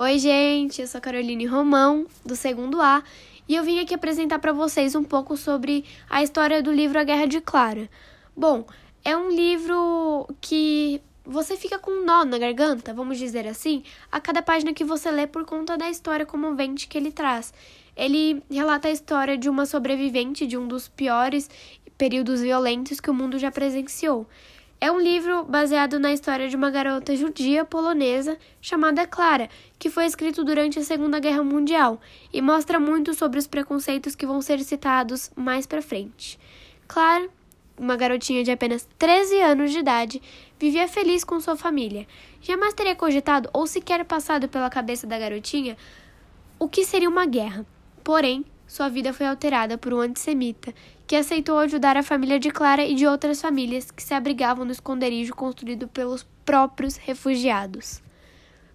Oi, gente, eu sou a Caroline Romão, do segundo A, e eu vim aqui apresentar para vocês um pouco sobre a história do livro A Guerra de Clara. Bom, é um livro que você fica com um nó na garganta, vamos dizer assim, a cada página que você lê por conta da história comovente que ele traz. Ele relata a história de uma sobrevivente de um dos piores períodos violentos que o mundo já presenciou. É um livro baseado na história de uma garota judia polonesa chamada Clara, que foi escrito durante a Segunda Guerra Mundial e mostra muito sobre os preconceitos que vão ser citados mais para frente. Clara, uma garotinha de apenas 13 anos de idade, vivia feliz com sua família. Jamais teria cogitado ou sequer passado pela cabeça da garotinha o que seria uma guerra. Porém, sua vida foi alterada por um antissemita que aceitou ajudar a família de Clara e de outras famílias que se abrigavam no esconderijo construído pelos próprios refugiados.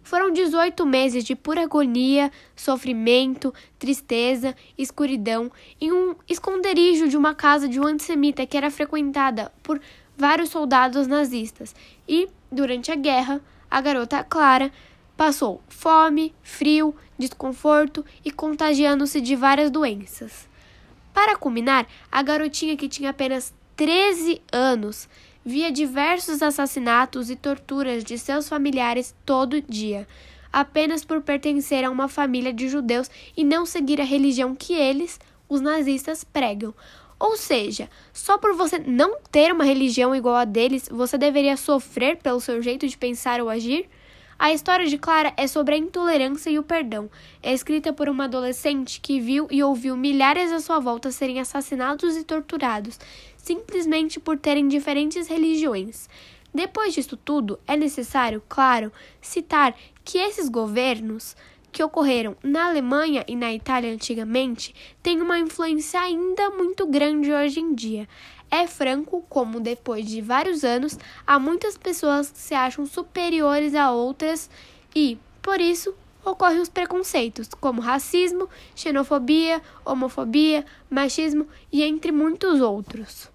Foram 18 meses de pura agonia, sofrimento, tristeza, escuridão em um esconderijo de uma casa de um antissemita que era frequentada por vários soldados nazistas. E, durante a guerra, a garota Clara Passou fome, frio, desconforto e contagiando-se de várias doenças. Para culminar, a garotinha que tinha apenas 13 anos via diversos assassinatos e torturas de seus familiares todo dia, apenas por pertencer a uma família de judeus e não seguir a religião que eles, os nazistas, pregam. Ou seja, só por você não ter uma religião igual a deles, você deveria sofrer pelo seu jeito de pensar ou agir? A história de Clara é sobre a intolerância e o perdão. É escrita por uma adolescente que viu e ouviu milhares à sua volta serem assassinados e torturados, simplesmente por terem diferentes religiões. Depois disso tudo, é necessário, claro, citar que esses governos que ocorreram na Alemanha e na Itália antigamente têm uma influência ainda muito grande hoje em dia. É franco como, depois de vários anos, há muitas pessoas que se acham superiores a outras e, por isso, ocorrem os preconceitos, como racismo, xenofobia, homofobia, machismo e entre muitos outros.